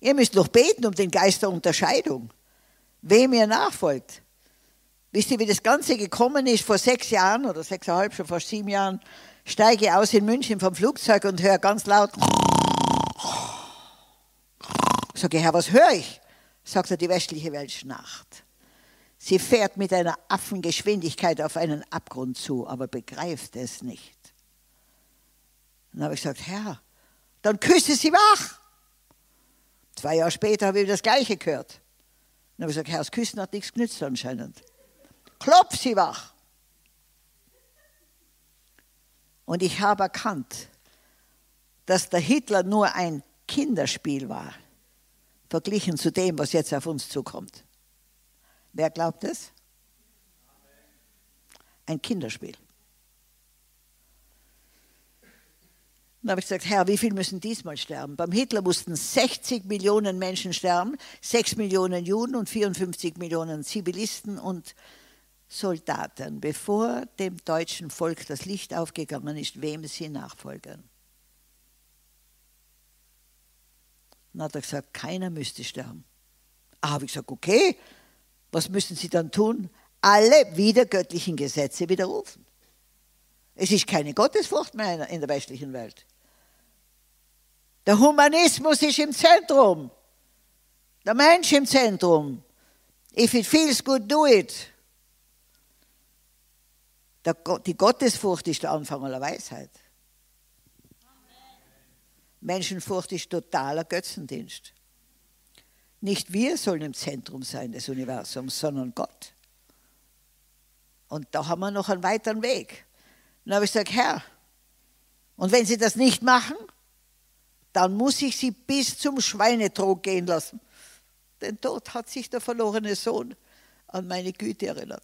Ihr müsst doch beten um den Geist der Unterscheidung. Wem ihr nachfolgt. Wisst ihr, wie das Ganze gekommen ist? Vor sechs Jahren oder sechseinhalb, schon fast sieben Jahren, steige ich aus in München vom Flugzeug und höre ganz laut. Sage Herr, was höre ich? Sagt er, die westliche Welt schnarcht. Sie fährt mit einer Affengeschwindigkeit auf einen Abgrund zu, aber begreift es nicht. Dann habe ich gesagt, Herr, dann küsse sie wach. Zwei Jahre später habe ich das Gleiche gehört. Dann habe ich gesagt, Herr, das Küssen hat nichts genützt anscheinend. Klopf sie wach. Und ich habe erkannt, dass der Hitler nur ein Kinderspiel war, verglichen zu dem, was jetzt auf uns zukommt. Wer glaubt es? Ein Kinderspiel. Dann habe ich gesagt, Herr, wie viel müssen diesmal sterben? Beim Hitler mussten 60 Millionen Menschen sterben, 6 Millionen Juden und 54 Millionen Zivilisten und Soldaten, bevor dem deutschen Volk das Licht aufgegangen ist, wem sie nachfolgen. Dann hat er gesagt, keiner müsste sterben. Ah, habe ich gesagt, okay, was müssen sie dann tun? Alle wiedergöttlichen Gesetze widerrufen. Es ist keine Gottesfurcht mehr in der westlichen Welt. Der Humanismus ist im Zentrum. Der Mensch im Zentrum. If it feels good, do it. Die Gottesfurcht ist der Anfang aller Weisheit. Menschenfurcht ist totaler Götzendienst. Nicht wir sollen im Zentrum sein des Universums, sondern Gott. Und da haben wir noch einen weiteren Weg. Dann habe ich gesagt, Herr, und wenn Sie das nicht machen, dann muss ich Sie bis zum Schweinetrog gehen lassen. Denn dort hat sich der verlorene Sohn an meine Güte erinnert.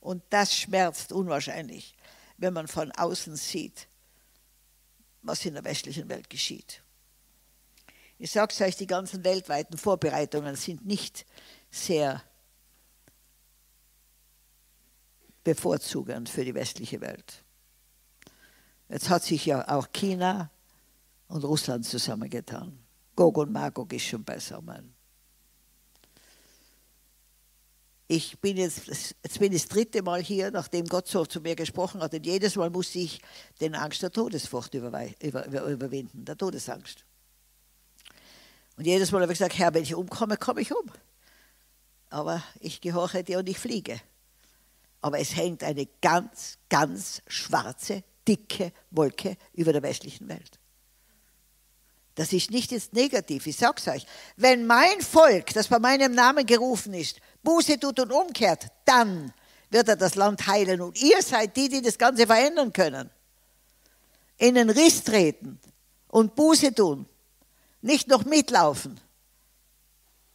Und das schmerzt unwahrscheinlich, wenn man von außen sieht, was in der westlichen Welt geschieht. Ich sage es euch, die ganzen weltweiten Vorbereitungen sind nicht sehr bevorzugend für die westliche Welt. Jetzt hat sich ja auch China und Russland zusammengetan. Gog und Magog ist schon beisammen. Ich bin jetzt, jetzt bin ich das dritte Mal hier, nachdem Gott so zu mir gesprochen hat. Und jedes Mal musste ich den Angst der Todesfurcht über, über, überwinden, der Todesangst. Und jedes Mal habe ich gesagt, Herr, wenn ich umkomme, komme ich um. Aber ich gehorche dir und ich fliege. Aber es hängt eine ganz, ganz schwarze, dicke Wolke über der westlichen Welt. Das ist nicht jetzt negativ, ich sage es euch. Wenn mein Volk, das bei meinem Namen gerufen ist, Buße tut und umkehrt, dann wird er das Land heilen. Und ihr seid die, die das Ganze verändern können. In den Riss treten und Buße tun. Nicht noch mitlaufen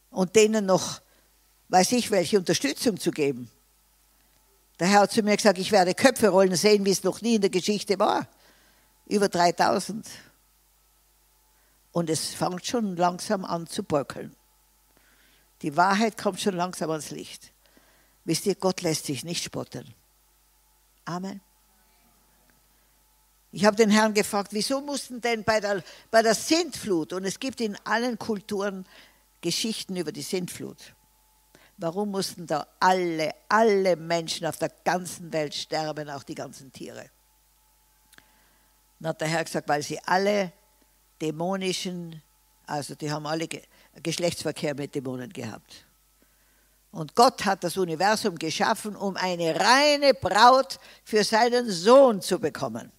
und denen noch, weiß ich, welche Unterstützung zu geben. Der Herr hat zu mir gesagt, ich werde Köpfe rollen sehen, wie es noch nie in der Geschichte war. Über 3000. Und es fängt schon langsam an zu bröckeln. Die Wahrheit kommt schon langsam ans Licht. Wisst ihr, Gott lässt sich nicht spotten. Amen. Ich habe den Herrn gefragt, wieso mussten denn bei der, bei der Sintflut, und es gibt in allen Kulturen Geschichten über die Sintflut, warum mussten da alle, alle Menschen auf der ganzen Welt sterben, auch die ganzen Tiere? Dann hat der Herr gesagt, weil sie alle dämonischen, also die haben alle Geschlechtsverkehr mit Dämonen gehabt. Und Gott hat das Universum geschaffen, um eine reine Braut für seinen Sohn zu bekommen.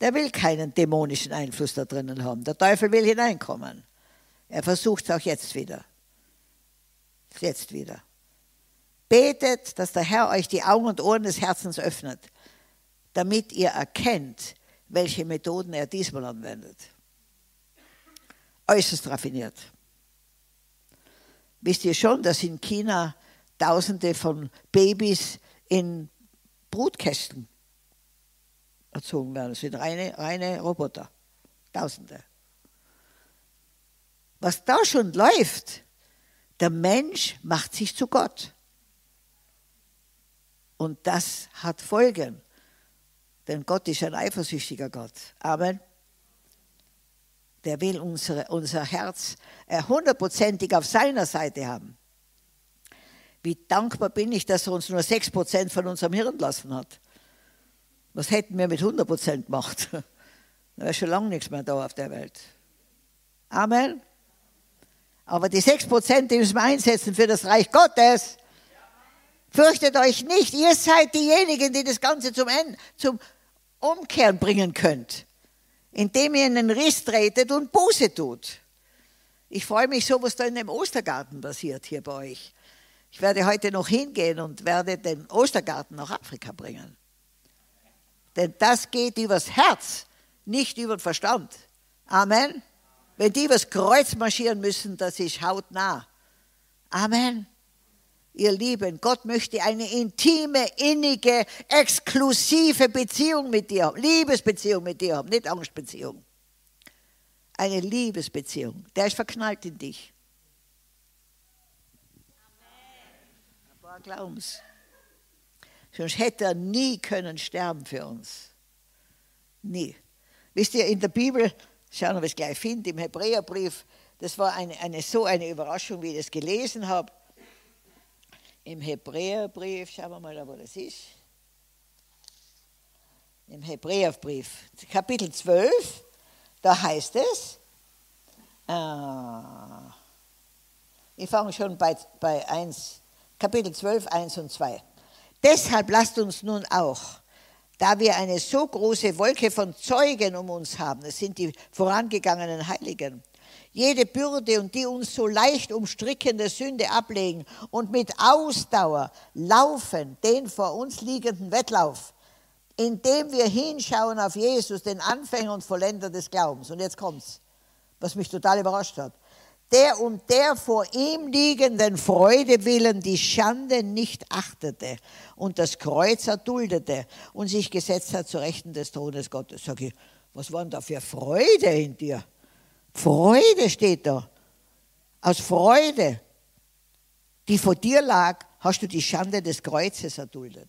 Der will keinen dämonischen Einfluss da drinnen haben. Der Teufel will hineinkommen. Er versucht es auch jetzt wieder. Jetzt wieder. Betet, dass der Herr euch die Augen und Ohren des Herzens öffnet, damit ihr erkennt, welche Methoden er diesmal anwendet. Äußerst raffiniert. Wisst ihr schon, dass in China Tausende von Babys in Brutkästen erzogen werden? Das sind reine, reine Roboter. Tausende. Was da schon läuft, der Mensch macht sich zu Gott. Und das hat Folgen. Denn Gott ist ein eifersüchtiger Gott. Amen. Der will unsere, unser Herz äh, hundertprozentig auf seiner Seite haben. Wie dankbar bin ich, dass er uns nur 6% von unserem Hirn lassen hat. Was hätten wir mit 100% gemacht? Da wäre schon lange nichts mehr da auf der Welt. Amen. Aber die 6%, die müssen wir einsetzen für das Reich Gottes. Fürchtet euch nicht, ihr seid diejenigen, die das Ganze zum, Ende, zum Umkehren bringen könnt, indem ihr in den Riss tretet und Buße tut. Ich freue mich so, was da in dem Ostergarten passiert hier bei euch. Ich werde heute noch hingehen und werde den Ostergarten nach Afrika bringen. Denn das geht übers Herz, nicht über den Verstand. Amen. Wenn die übers Kreuz marschieren müssen, das ist hautnah. Amen. Ihr Lieben, Gott möchte eine intime, innige, exklusive Beziehung mit dir haben. Liebesbeziehung mit dir haben, nicht Angstbeziehung. Eine Liebesbeziehung. Der ist verknallt in dich. Amen. Glaubens. Sonst hätte er nie können sterben für uns. Nie. Wisst ihr, in der Bibel, schauen wir, es gleich finde, im Hebräerbrief, das war eine, eine, so eine Überraschung, wie ich das gelesen habe. Im Hebräerbrief, schauen wir mal, wo das ist. Im Hebräerbrief, Kapitel 12, da heißt es, äh, ich fange schon bei, bei 1, Kapitel 12, 1 und 2. Deshalb lasst uns nun auch, da wir eine so große Wolke von Zeugen um uns haben, das sind die vorangegangenen Heiligen, jede Bürde und die uns so leicht umstrickende Sünde ablegen und mit Ausdauer laufen den vor uns liegenden Wettlauf, indem wir hinschauen auf Jesus, den Anfänger und Vollender des Glaubens. Und jetzt kommt's, was mich total überrascht hat der um der vor ihm liegenden Freude willen die Schande nicht achtete und das Kreuz erduldete und sich gesetzt hat zu Rechten des Thrones Gottes. Sag ich, was war denn da für Freude in dir? Freude steht da. Aus Freude, die vor dir lag, hast du die Schande des Kreuzes erduldet.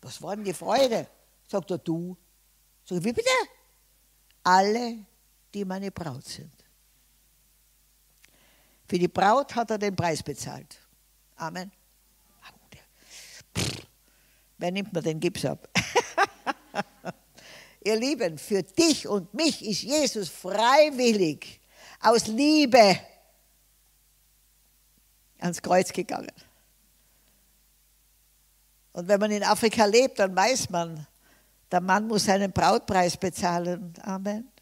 Was war denn die Freude? Sagt er, du. Sag ich, wie bitte? Alle, die meine Braut sind. Für die Braut hat er den Preis bezahlt. Amen. Wer nimmt mir den Gips ab? Ihr Lieben, für dich und mich ist Jesus freiwillig aus Liebe ans Kreuz gegangen. Und wenn man in Afrika lebt, dann weiß man, der Mann muss seinen Brautpreis bezahlen. Amen.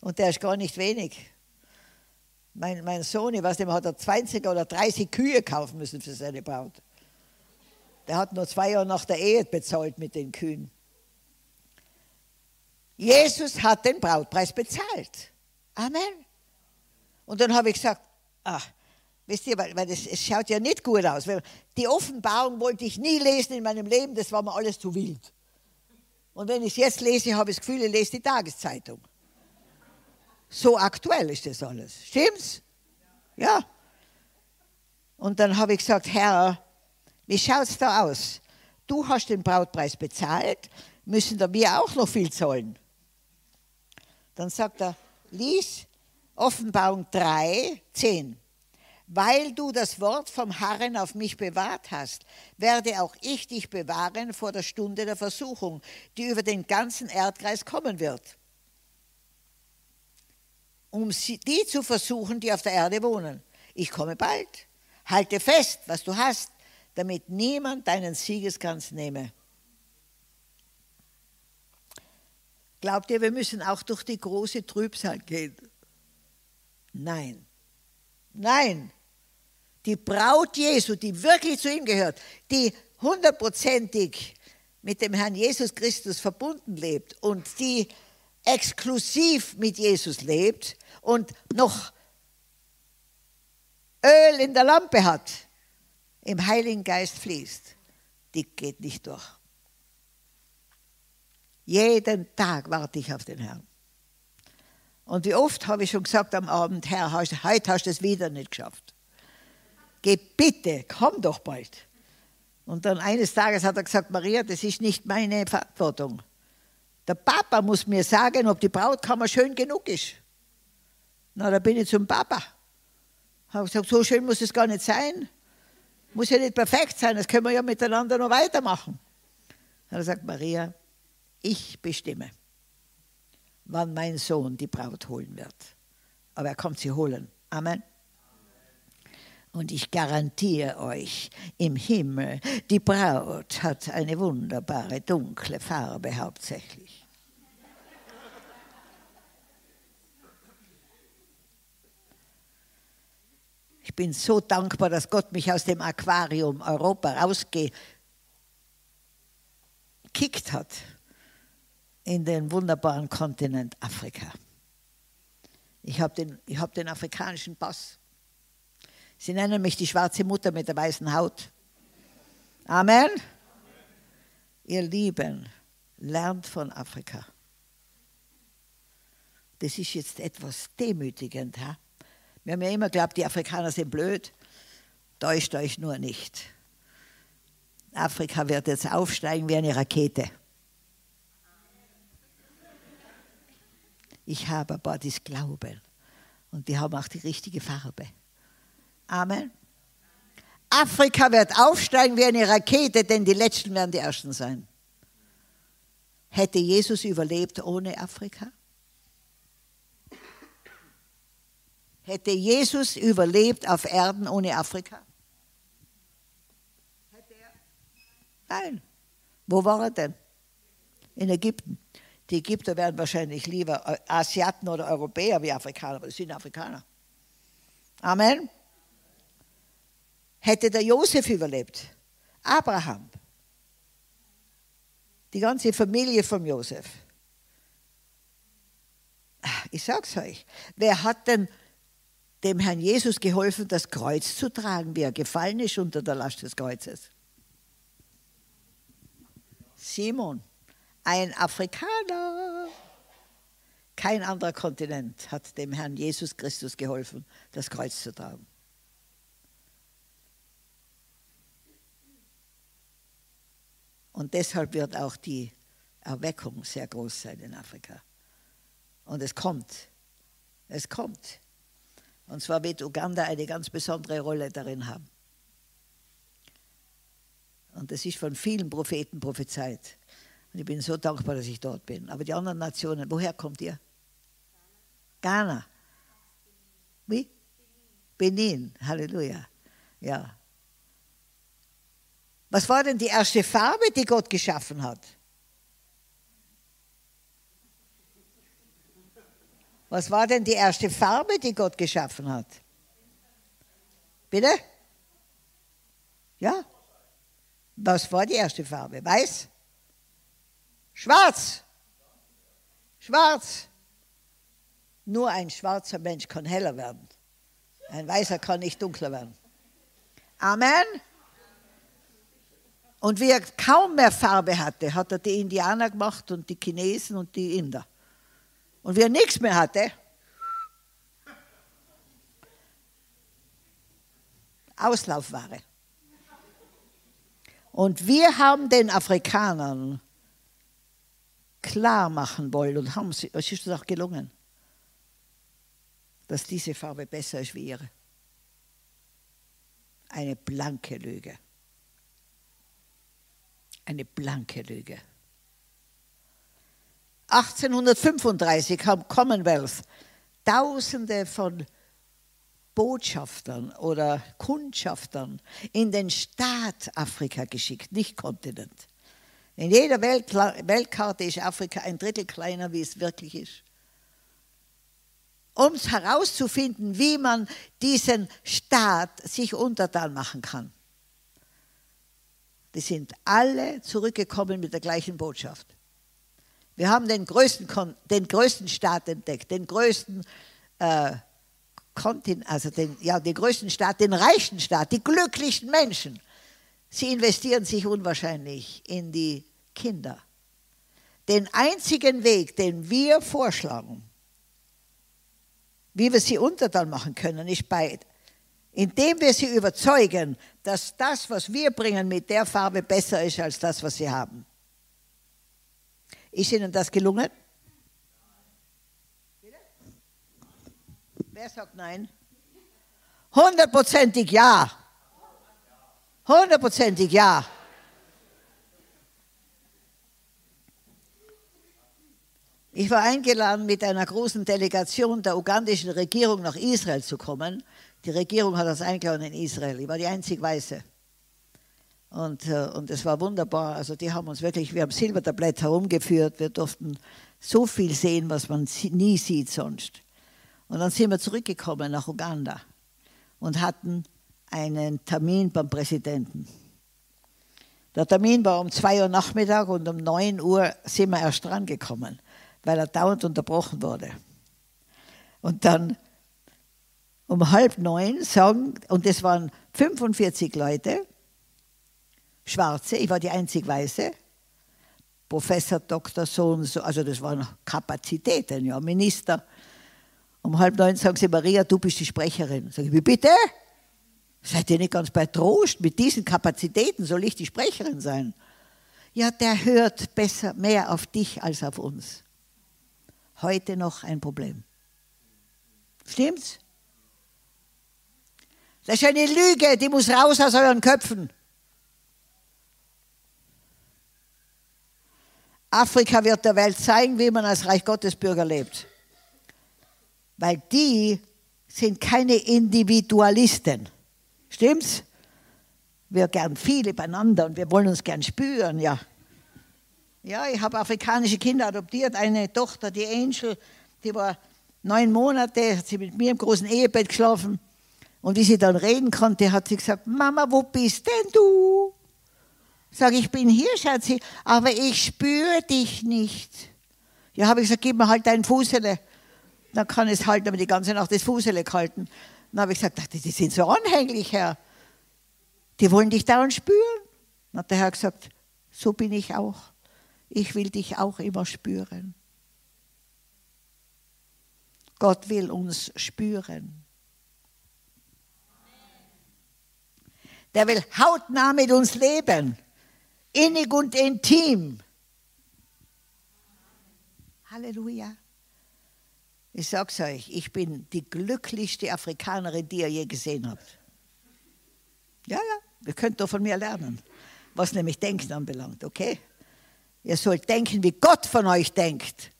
Und der ist gar nicht wenig. Mein, mein Sohn, ich weiß nicht, hat er 20 oder 30 Kühe kaufen müssen für seine Braut. Der hat nur zwei Jahre nach der Ehe bezahlt mit den Kühen. Jesus hat den Brautpreis bezahlt. Amen. Und dann habe ich gesagt, ach, wisst ihr, weil, das, es schaut ja nicht gut aus. Die Offenbarung wollte ich nie lesen in meinem Leben, das war mir alles zu wild. Und wenn ich es jetzt lese, habe ich das Gefühl, ich lese die Tageszeitung. So aktuell ist das alles. Stimmt's? Ja. Und dann habe ich gesagt, Herr, wie schaut es da aus? Du hast den Brautpreis bezahlt, müssen da wir auch noch viel zahlen? Dann sagt er, lies Offenbarung 3, 10. Weil du das Wort vom Herrn auf mich bewahrt hast, werde auch ich dich bewahren vor der Stunde der Versuchung, die über den ganzen Erdkreis kommen wird um die zu versuchen, die auf der Erde wohnen. Ich komme bald. Halte fest, was du hast, damit niemand deinen Siegeskranz nehme. Glaubt ihr, wir müssen auch durch die große Trübsal gehen? Nein. Nein. Die Braut Jesu, die wirklich zu ihm gehört, die hundertprozentig mit dem Herrn Jesus Christus verbunden lebt und die exklusiv mit Jesus lebt und noch Öl in der Lampe hat, im Heiligen Geist fließt, die geht nicht durch. Jeden Tag warte ich auf den Herrn. Und wie oft habe ich schon gesagt am Abend, Herr, heute hast du es wieder nicht geschafft. Geh bitte, komm doch bald. Und dann eines Tages hat er gesagt, Maria, das ist nicht meine Verantwortung. Der Papa muss mir sagen, ob die Brautkammer schön genug ist. Na, da bin ich zum Papa. Habe gesagt, so schön muss es gar nicht sein. Muss ja nicht perfekt sein, das können wir ja miteinander noch weitermachen. Dann sagt Maria, ich bestimme, wann mein Sohn die Braut holen wird. Aber er kommt sie holen. Amen. Und ich garantiere euch, im Himmel, die Braut hat eine wunderbare dunkle Farbe hauptsächlich. Ich bin so dankbar, dass Gott mich aus dem Aquarium Europa rausgekickt hat in den wunderbaren Kontinent Afrika. Ich habe den, hab den afrikanischen Pass. Sie nennen mich die schwarze Mutter mit der weißen Haut. Amen. Ihr Lieben, lernt von Afrika. Das ist jetzt etwas demütigend. Ha? Wir haben ja immer geglaubt, die Afrikaner sind blöd. Täuscht euch nur nicht. Afrika wird jetzt aufsteigen wie eine Rakete. Ich habe aber das Glauben. Und die haben auch die richtige Farbe. Amen. Afrika wird aufsteigen wie eine Rakete, denn die Letzten werden die Ersten sein. Hätte Jesus überlebt ohne Afrika? Hätte Jesus überlebt auf Erden ohne Afrika? Nein. Wo war er denn? In Ägypten. Die Ägypter wären wahrscheinlich lieber Asiaten oder Europäer wie Afrikaner, aber das sind Afrikaner. Amen. Hätte der Josef überlebt, Abraham, die ganze Familie von Josef. Ich sag's euch, wer hat denn dem Herrn Jesus geholfen, das Kreuz zu tragen, wie er gefallen ist unter der Last des Kreuzes? Simon ein Afrikaner. Kein anderer Kontinent hat dem Herrn Jesus Christus geholfen, das Kreuz zu tragen. Und deshalb wird auch die Erweckung sehr groß sein in Afrika. Und es kommt. Es kommt. Und zwar wird Uganda eine ganz besondere Rolle darin haben. Und es ist von vielen Propheten prophezeit. Und ich bin so dankbar, dass ich dort bin. Aber die anderen Nationen, woher kommt ihr? Ghana. Wie? Benin. Halleluja. Ja. Was war denn die erste Farbe, die Gott geschaffen hat? Was war denn die erste Farbe, die Gott geschaffen hat? Bitte? Ja? Was war die erste Farbe? Weiß? Schwarz. Schwarz. Nur ein schwarzer Mensch kann heller werden. Ein weißer kann nicht dunkler werden. Amen. Und wie er kaum mehr Farbe hatte, hat er die Indianer gemacht und die Chinesen und die Inder. Und wie er nichts mehr hatte, Auslaufware. Und wir haben den Afrikanern klar machen wollen und haben sie, es ist auch gelungen, dass diese Farbe besser ist wie ihre. Eine blanke Lüge. Eine blanke Lüge. 1835 haben Commonwealth Tausende von Botschaftern oder Kundschaftern in den Staat Afrika geschickt, nicht Kontinent. In jeder Welt, Weltkarte ist Afrika ein Drittel kleiner, wie es wirklich ist. Um herauszufinden, wie man diesen Staat sich untertan machen kann. Die sind alle zurückgekommen mit der gleichen Botschaft. Wir haben den größten, den größten Staat entdeckt, den größten äh, Kontinent, also den, ja, den größten Staat, den reichsten Staat, die glücklichsten Menschen. Sie investieren sich unwahrscheinlich in die Kinder. Den einzigen Weg, den wir vorschlagen, wie wir sie untertan machen können, ist bei, indem wir sie überzeugen, dass das, was wir bringen, mit der Farbe besser ist als das, was sie haben. Ist Ihnen das gelungen? Wer sagt nein? Hundertprozentig ja. Hundertprozentig ja. Ich war eingeladen, mit einer großen Delegation der ugandischen Regierung nach Israel zu kommen. Die Regierung hat das eingeladen in Israel. Ich war die einzig Weiße. Und, äh, und es war wunderbar. Also die haben uns wirklich, wir haben Silbertablett herumgeführt. Wir durften so viel sehen, was man nie sieht sonst. Und dann sind wir zurückgekommen nach Uganda und hatten einen Termin beim Präsidenten. Der Termin war um 2 Uhr Nachmittag und um 9 Uhr sind wir erst drangekommen, weil er dauernd unterbrochen wurde. Und dann um halb neun sagen, und das waren 45 Leute, Schwarze, ich war die einzig Weiße, Professor, Doktor, so und so, also das waren Kapazitäten, ja, Minister. Um halb neun sagen sie, Maria, du bist die Sprecherin. Sag ich, wie bitte? Seid ihr nicht ganz bei Trost? Mit diesen Kapazitäten soll ich die Sprecherin sein? Ja, der hört besser, mehr auf dich als auf uns. Heute noch ein Problem. Stimmt's? Das ist eine Lüge, die muss raus aus euren Köpfen. Afrika wird der Welt zeigen, wie man als Reich Gottes Bürger lebt. Weil die sind keine Individualisten. Stimmt's? Wir gern viele beieinander und wir wollen uns gern spüren, ja. Ja, ich habe afrikanische Kinder adoptiert. Eine Tochter, die Angel, die war neun Monate, hat sie mit mir im großen Ehebett geschlafen. Und wie sie dann reden konnte, hat sie gesagt, Mama, wo bist denn du? Sag ich, bin hier, Schatzi, aber ich spüre dich nicht. Ja, habe ich gesagt, gib mir halt dein Fußele. Dann kann es halten, aber die ganze Nacht das Fußele halten. Dann habe ich gesagt, die sind so anhänglich, Herr. Die wollen dich dauernd spüren. Dann hat der Herr gesagt, so bin ich auch. Ich will dich auch immer spüren. Gott will uns spüren. Der will hautnah mit uns leben, innig und intim. Halleluja. Ich sag's euch, ich bin die glücklichste Afrikanerin, die ihr je gesehen habt. Ja, ja, ihr könnt doch von mir lernen, was nämlich Denken anbelangt, okay? Ihr sollt denken, wie Gott von euch denkt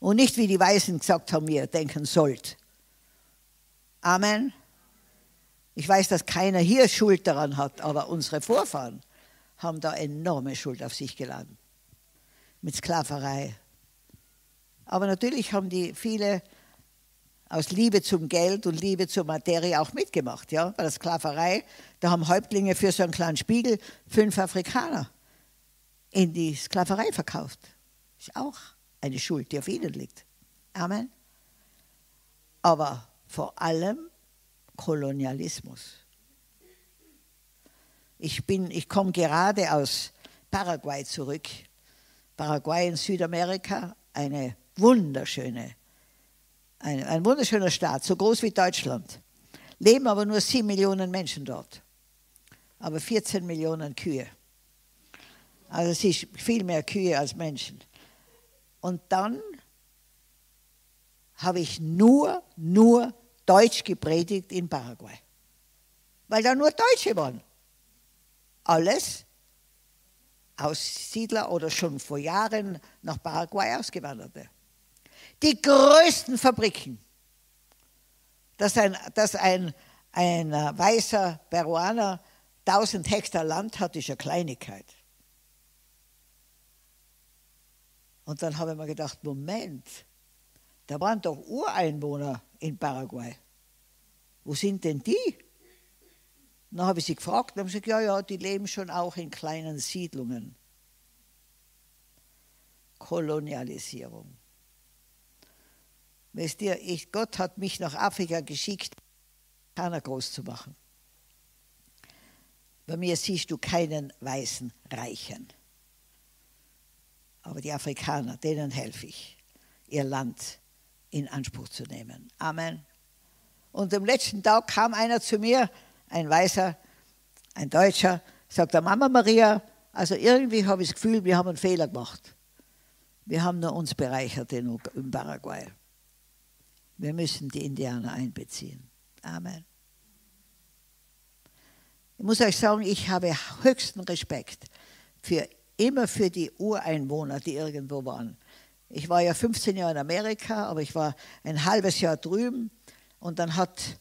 und nicht wie die Weisen gesagt haben, ihr denken sollt. Amen. Ich weiß, dass keiner hier Schuld daran hat, aber unsere Vorfahren haben da enorme Schuld auf sich geladen. Mit Sklaverei. Aber natürlich haben die viele aus Liebe zum Geld und Liebe zur Materie auch mitgemacht. Ja? Bei der Sklaverei, da haben Häuptlinge für so einen kleinen Spiegel fünf Afrikaner in die Sklaverei verkauft. Ist auch eine Schuld, die auf ihnen liegt. Amen. Aber vor allem Kolonialismus. Ich, ich komme gerade aus Paraguay zurück. Paraguay in Südamerika, eine wunderschöne, ein, ein wunderschöner Staat, so groß wie Deutschland. Leben aber nur sieben Millionen Menschen dort, aber 14 Millionen Kühe. Also es ist viel mehr Kühe als Menschen. Und dann habe ich nur, nur Deutsch gepredigt in Paraguay. Weil da nur Deutsche waren. Alles Aussiedler oder schon vor Jahren nach Paraguay ausgewanderte. Die größten Fabriken, dass ein, dass ein, ein weißer Peruaner 1000 Hektar Land hat, ist eine Kleinigkeit. Und dann habe ich mir gedacht, Moment, da waren doch Ureinwohner in Paraguay. Wo sind denn die? Dann habe ich sie gefragt und haben gesagt, ja, ja, die leben schon auch in kleinen Siedlungen. Kolonialisierung. Wisst ihr, ich, Gott hat mich nach Afrika geschickt, Afrikaner groß zu machen. Bei mir siehst du keinen weißen Reichen. Aber die Afrikaner, denen helfe ich, ihr Land in Anspruch zu nehmen. Amen. Und am letzten Tag kam einer zu mir, ein Weißer, ein Deutscher, sagt der Mama Maria, also irgendwie habe ich das Gefühl, wir haben einen Fehler gemacht. Wir haben nur uns bereichert in, Paraguay. Wir müssen die Indianer einbeziehen. Amen. Ich muss euch sagen, ich habe höchsten Respekt für immer für die Ureinwohner, die irgendwo waren. Ich war ja 15 Jahre in Amerika, aber ich war ein halbes Jahr drüben und dann hat,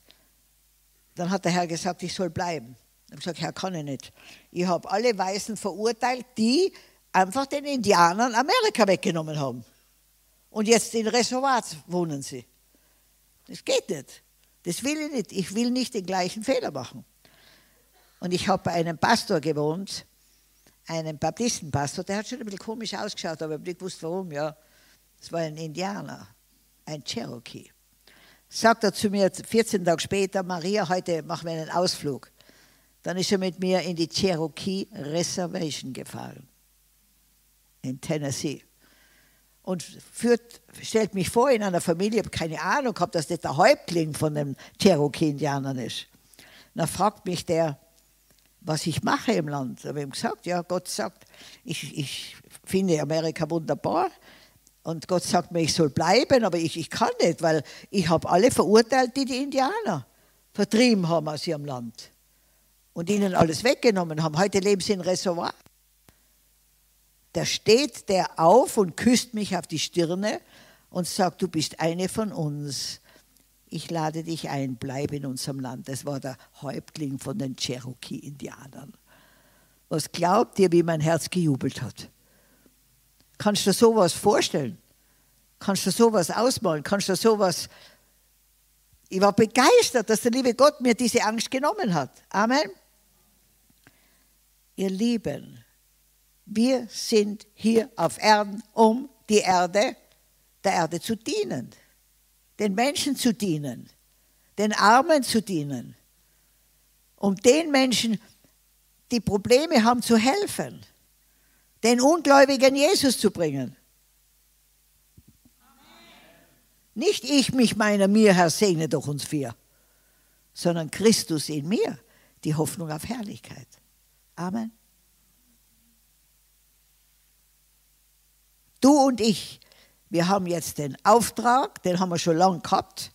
dann hat der Herr gesagt, ich soll bleiben. Ich habe gesagt, Herr, kann ich nicht. Ich habe alle Weißen verurteilt, die einfach den Indianern Amerika weggenommen haben. Und jetzt in Reservats wohnen sie. Das geht nicht. Das will ich nicht. Ich will nicht den gleichen Fehler machen. Und ich habe bei einem Pastor gewohnt, einem Baptistenpastor, der hat schon ein bisschen komisch ausgeschaut, aber ich habe nicht gewusst, warum. Ja, es war ein Indianer, ein Cherokee. Sagt er zu mir 14 Tage später, Maria, heute machen wir einen Ausflug. Dann ist er mit mir in die Cherokee Reservation gefahren in Tennessee. Und führt, stellt mich vor in einer Familie, ich habe keine Ahnung dass das der Häuptling von den Cherokee-Indianern ist. dann fragt mich der, was ich mache im Land. Ich habe ihm gesagt, ja, Gott sagt, ich, ich finde Amerika wunderbar. Und Gott sagt mir, ich soll bleiben, aber ich, ich kann nicht, weil ich habe alle verurteilt, die die Indianer vertrieben haben aus ihrem Land und ihnen alles weggenommen haben. Heute leben sie in Reservoir da steht der auf und küsst mich auf die Stirne und sagt, du bist eine von uns. Ich lade dich ein, bleib in unserem Land. Das war der Häuptling von den Cherokee-Indianern. Was glaubt ihr, wie mein Herz gejubelt hat? Kannst du dir sowas vorstellen? Kannst du dir sowas ausmalen? Kannst du dir sowas... Ich war begeistert, dass der liebe Gott mir diese Angst genommen hat. Amen. Ihr Lieben, wir sind hier auf Erden, um die Erde, der Erde zu dienen, den Menschen zu dienen, den Armen zu dienen, um den Menschen, die Probleme haben, zu helfen, den Ungläubigen Jesus zu bringen. Nicht ich mich meiner mir, Herr, segne doch uns vier, sondern Christus in mir, die Hoffnung auf Herrlichkeit. Amen. Du und ich, wir haben jetzt den Auftrag, den haben wir schon lange gehabt.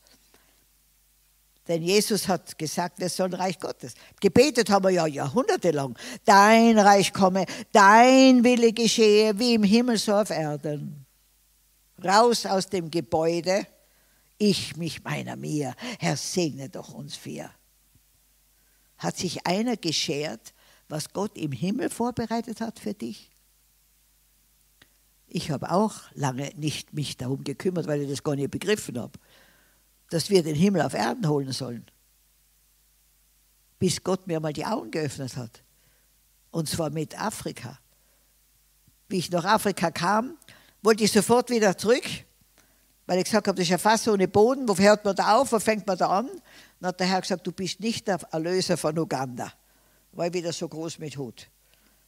Denn Jesus hat gesagt, wir sollen Reich Gottes. Gebetet haben wir ja jahrhundertelang. Dein Reich komme, dein Wille geschehe, wie im Himmel so auf Erden. Raus aus dem Gebäude, ich mich meiner mir. Herr, segne doch uns vier. Hat sich einer geschert, was Gott im Himmel vorbereitet hat für dich? Ich habe auch lange nicht mich darum gekümmert, weil ich das gar nicht begriffen habe, dass wir den Himmel auf Erden holen sollen. Bis Gott mir mal die Augen geöffnet hat. Und zwar mit Afrika. Wie ich nach Afrika kam, wollte ich sofort wieder zurück, weil ich gesagt habe, das ist ja fast ohne Boden. Wo hört man da auf? Wo fängt man da an? Dann hat der Herr gesagt, du bist nicht der Erlöser von Uganda. War ich wieder so groß mit Hut.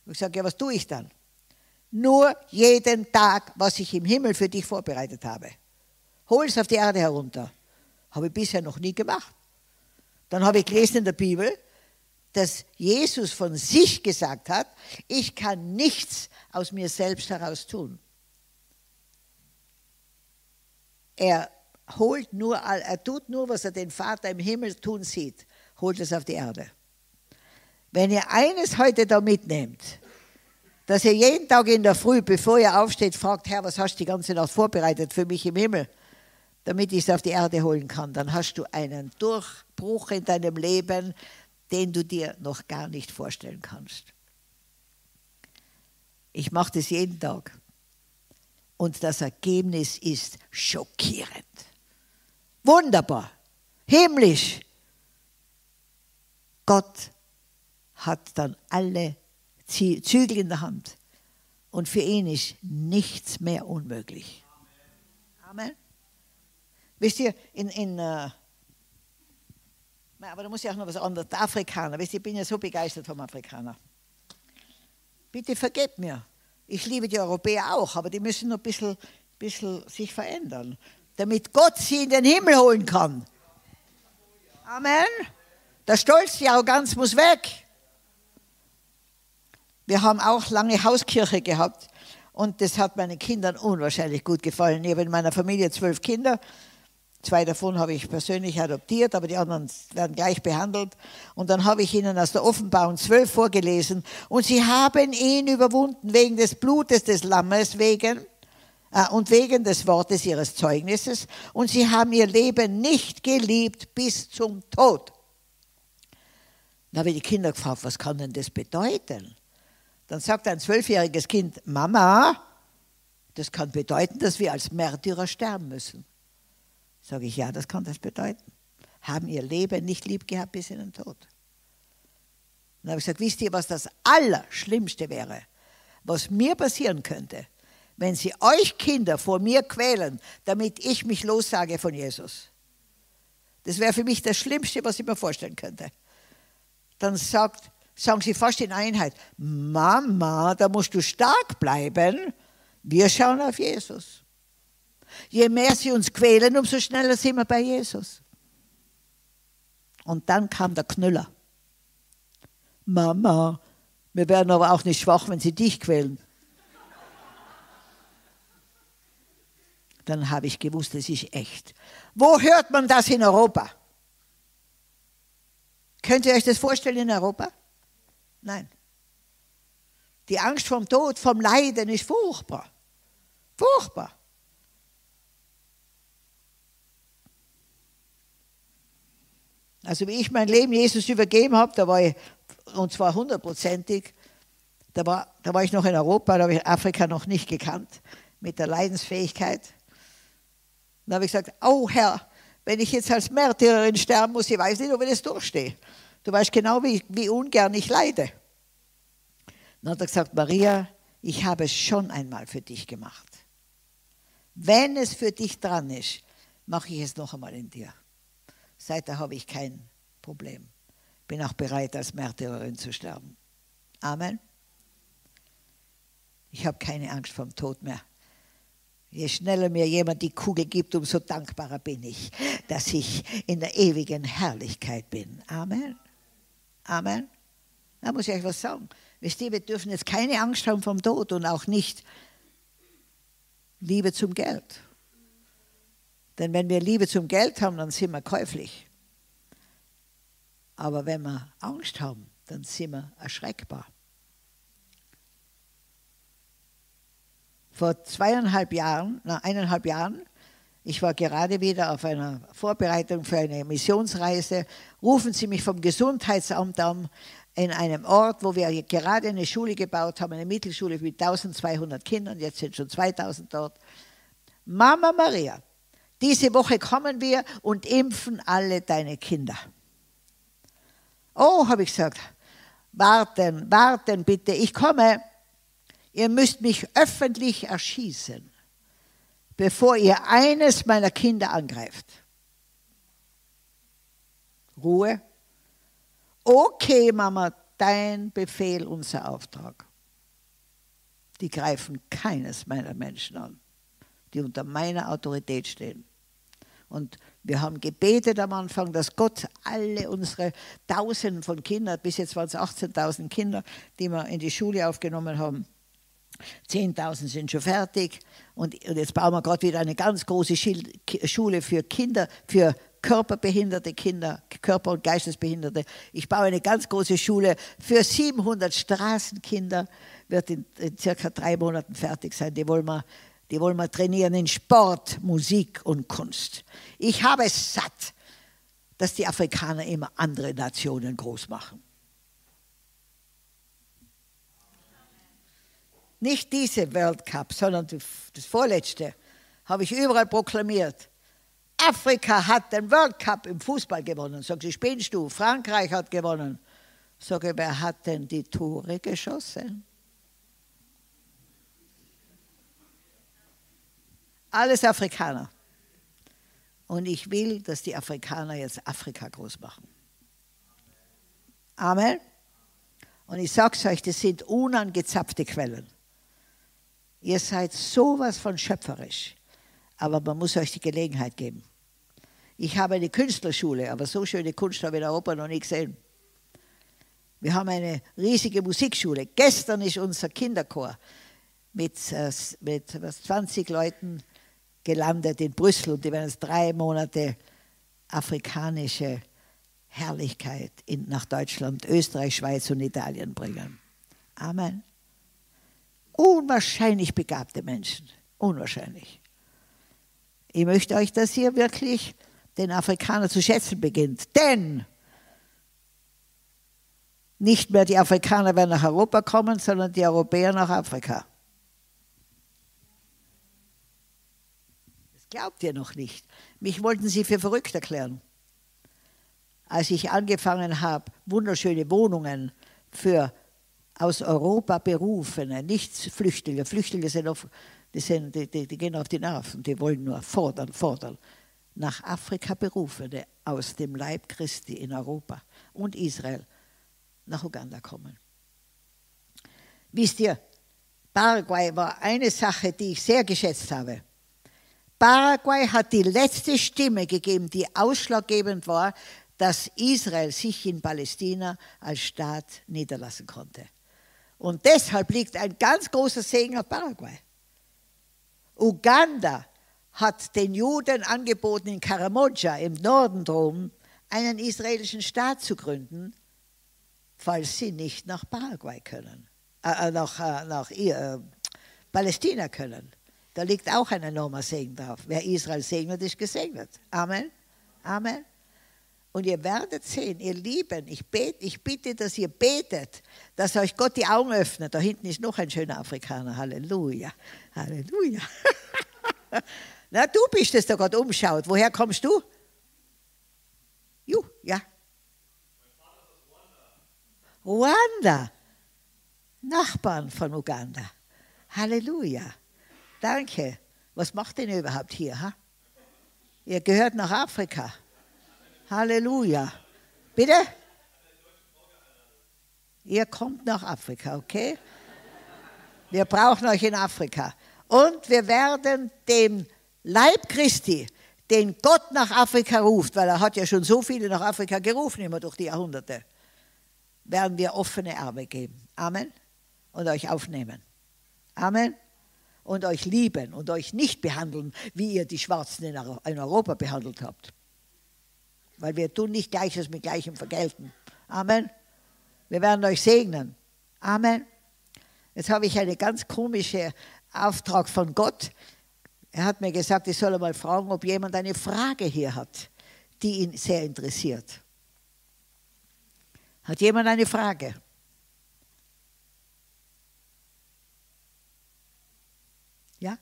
Ich gesagt, ja, was tue ich dann? nur jeden Tag, was ich im Himmel für dich vorbereitet habe. Hol es auf die Erde herunter. Habe ich bisher noch nie gemacht. Dann habe ich gelesen in der Bibel, dass Jesus von sich gesagt hat, ich kann nichts aus mir selbst heraus tun. Er holt nur, er tut nur, was er den Vater im Himmel tun sieht, holt es auf die Erde. Wenn ihr eines heute da mitnehmt, dass ihr jeden Tag in der Früh, bevor ihr aufsteht, fragt, Herr, was hast du die ganze Nacht vorbereitet für mich im Himmel, damit ich es auf die Erde holen kann. Dann hast du einen Durchbruch in deinem Leben, den du dir noch gar nicht vorstellen kannst. Ich mache das jeden Tag. Und das Ergebnis ist schockierend. Wunderbar. Himmlisch. Gott hat dann alle Zügel in der Hand. Und für ihn ist nichts mehr unmöglich. Amen. Wisst ihr, in, in uh, aber da muss ich auch noch was anderes. Der Afrikaner, wisst ihr, ich bin ja so begeistert vom Afrikaner. Bitte vergebt mir. Ich liebe die Europäer auch, aber die müssen noch ein bisschen, bisschen sich verändern, damit Gott sie in den Himmel holen kann. Amen. Der Stolz, die Arroganz muss weg. Wir haben auch lange Hauskirche gehabt Und das hat meinen Kindern unwahrscheinlich gut gefallen. Ich habe in meiner Familie zwölf Kinder. Zwei davon habe ich persönlich adoptiert, aber die anderen werden gleich behandelt. Und dann habe ich ihnen aus der Offenbarung zwölf vorgelesen. Und sie haben ihn überwunden wegen des Blutes des Lammes, wegen äh, und wegen des Wortes ihres Zeugnisses. Und sie haben ihr Leben nicht geliebt bis zum Tod. Dann habe ich die Kinder gefragt, was kann denn das bedeuten? Dann sagt ein zwölfjähriges Kind, Mama, das kann bedeuten, dass wir als Märtyrer sterben müssen. Sage ich, ja, das kann das bedeuten. Haben ihr Leben nicht lieb gehabt bis in den Tod. Dann habe ich gesagt, wisst ihr, was das Allerschlimmste wäre, was mir passieren könnte, wenn sie euch Kinder vor mir quälen, damit ich mich lossage von Jesus? Das wäre für mich das Schlimmste, was ich mir vorstellen könnte. Dann sagt, sagen sie fast in Einheit, Mama, da musst du stark bleiben. Wir schauen auf Jesus. Je mehr sie uns quälen, umso schneller sind wir bei Jesus. Und dann kam der Knüller. Mama, wir werden aber auch nicht schwach, wenn sie dich quälen. Dann habe ich gewusst, es ist echt. Wo hört man das in Europa? Könnt ihr euch das vorstellen in Europa? Nein. Die Angst vom Tod, vom Leiden ist furchtbar. Furchtbar. Also wie ich mein Leben Jesus übergeben habe, da war ich, und zwar hundertprozentig, da war, da war ich noch in Europa, da habe ich Afrika noch nicht gekannt, mit der Leidensfähigkeit. Da habe ich gesagt, oh Herr, wenn ich jetzt als Märtyrerin sterben muss, ich weiß nicht, ob ich das durchstehe. Du weißt genau, wie, wie ungern ich leide. Dann hat er gesagt, Maria, ich habe es schon einmal für dich gemacht. Wenn es für dich dran ist, mache ich es noch einmal in dir. Seither habe ich kein Problem. Bin auch bereit, als Märtyrerin zu sterben. Amen. Ich habe keine Angst vor dem Tod mehr. Je schneller mir jemand die Kugel gibt, umso dankbarer bin ich, dass ich in der ewigen Herrlichkeit bin. Amen. Amen. Da muss ich euch was sagen. Wisst ihr, wir dürfen jetzt keine Angst haben vom Tod und auch nicht Liebe zum Geld. Denn wenn wir Liebe zum Geld haben, dann sind wir käuflich. Aber wenn wir Angst haben, dann sind wir erschreckbar. Vor zweieinhalb Jahren, na, eineinhalb Jahren, ich war gerade wieder auf einer Vorbereitung für eine Missionsreise, rufen sie mich vom Gesundheitsamt an, in einem Ort, wo wir gerade eine Schule gebaut haben, eine Mittelschule mit 1200 Kindern, jetzt sind schon 2000 dort. Mama Maria, diese Woche kommen wir und impfen alle deine Kinder. Oh, habe ich gesagt, warten, warten bitte, ich komme. Ihr müsst mich öffentlich erschießen, bevor ihr eines meiner Kinder angreift. Ruhe. Okay, Mama, dein Befehl, unser Auftrag. Die greifen keines meiner Menschen an, die unter meiner Autorität stehen. Und wir haben gebetet am Anfang, dass Gott alle unsere Tausenden von Kindern, bis jetzt waren es 18.000 Kinder, die wir in die Schule aufgenommen haben, 10.000 sind schon fertig und, jetzt bauen wir gerade wieder eine ganz große Schule für Kinder, für körperbehinderte Kinder, Körper- und Geistesbehinderte. Ich baue eine ganz große Schule für 700 Straßenkinder, wird in, circa drei Monaten fertig sein. Die wollen wir die wollen wir trainieren in Sport, Musik und Kunst. Ich habe es satt, dass die Afrikaner immer andere Nationen groß machen. Nicht diese World Cup, sondern das vorletzte habe ich überall proklamiert. Afrika hat den World Cup im Fußball gewonnen. Sag ich, spinnst du? Frankreich hat gewonnen. Sage, wer hat denn die Tore geschossen? Alles Afrikaner. Und ich will, dass die Afrikaner jetzt Afrika groß machen. Amen. Und ich sage es euch, das sind unangezapfte Quellen. Ihr seid sowas von schöpferisch, aber man muss euch die Gelegenheit geben. Ich habe eine Künstlerschule, aber so schöne Kunst habe ich in Europa noch nie gesehen. Wir haben eine riesige Musikschule. Gestern ist unser Kinderchor mit, äh, mit 20 Leuten gelandet in Brüssel und die werden jetzt drei Monate afrikanische Herrlichkeit in, nach Deutschland, Österreich, Schweiz und Italien bringen. Amen. Unwahrscheinlich begabte Menschen. Unwahrscheinlich. Ich möchte euch, dass ihr wirklich den Afrikaner zu schätzen beginnt. Denn nicht mehr die Afrikaner werden nach Europa kommen, sondern die Europäer nach Afrika. Glaubt ihr noch nicht. Mich wollten sie für verrückt erklären. Als ich angefangen habe, wunderschöne Wohnungen für aus Europa berufene, nicht Flüchtlinge, Flüchtlinge sind, auf, die, sind die, die, die gehen auf die Nerven, die wollen nur fordern, fordern, nach Afrika berufene aus dem Leib Christi in Europa und Israel nach Uganda kommen. Wisst ihr, Paraguay war eine Sache, die ich sehr geschätzt habe. Paraguay hat die letzte Stimme gegeben, die ausschlaggebend war, dass Israel sich in Palästina als Staat niederlassen konnte. Und deshalb liegt ein ganz großer Segen auf Paraguay. Uganda hat den Juden angeboten, in Karamoja im Norden drum einen israelischen Staat zu gründen falls sie nicht nach Paraguay können, äh, äh nach, äh, nach äh, Palästina können. Da liegt auch ein enormer Segen drauf. Wer Israel segnet, ist gesegnet. Amen. Amen. Und ihr werdet sehen, ihr Lieben, ich, bete, ich bitte, dass ihr betet, dass euch Gott die Augen öffnet. Da hinten ist noch ein schöner Afrikaner. Halleluja. Halleluja. Na, du bist es, der Gott umschaut. Woher kommst du? Juh, ja. Ruanda, Nachbarn von Uganda. Halleluja. Danke. Was macht denn ihr überhaupt hier? Ha? Ihr gehört nach Afrika. Halleluja. Bitte? Ihr kommt nach Afrika, okay? Wir brauchen euch in Afrika. Und wir werden dem Leib Christi, den Gott nach Afrika ruft, weil er hat ja schon so viele nach Afrika gerufen, immer durch die Jahrhunderte werden wir offene Arme geben. Amen. Und euch aufnehmen. Amen. Und euch lieben und euch nicht behandeln, wie ihr die Schwarzen in Europa behandelt habt. Weil wir tun nicht Gleiches mit Gleichem vergelten. Amen. Wir werden euch segnen. Amen. Jetzt habe ich einen ganz komischen Auftrag von Gott. Er hat mir gesagt, ich soll mal fragen, ob jemand eine Frage hier hat, die ihn sehr interessiert. Hat jemand eine Frage? Ja?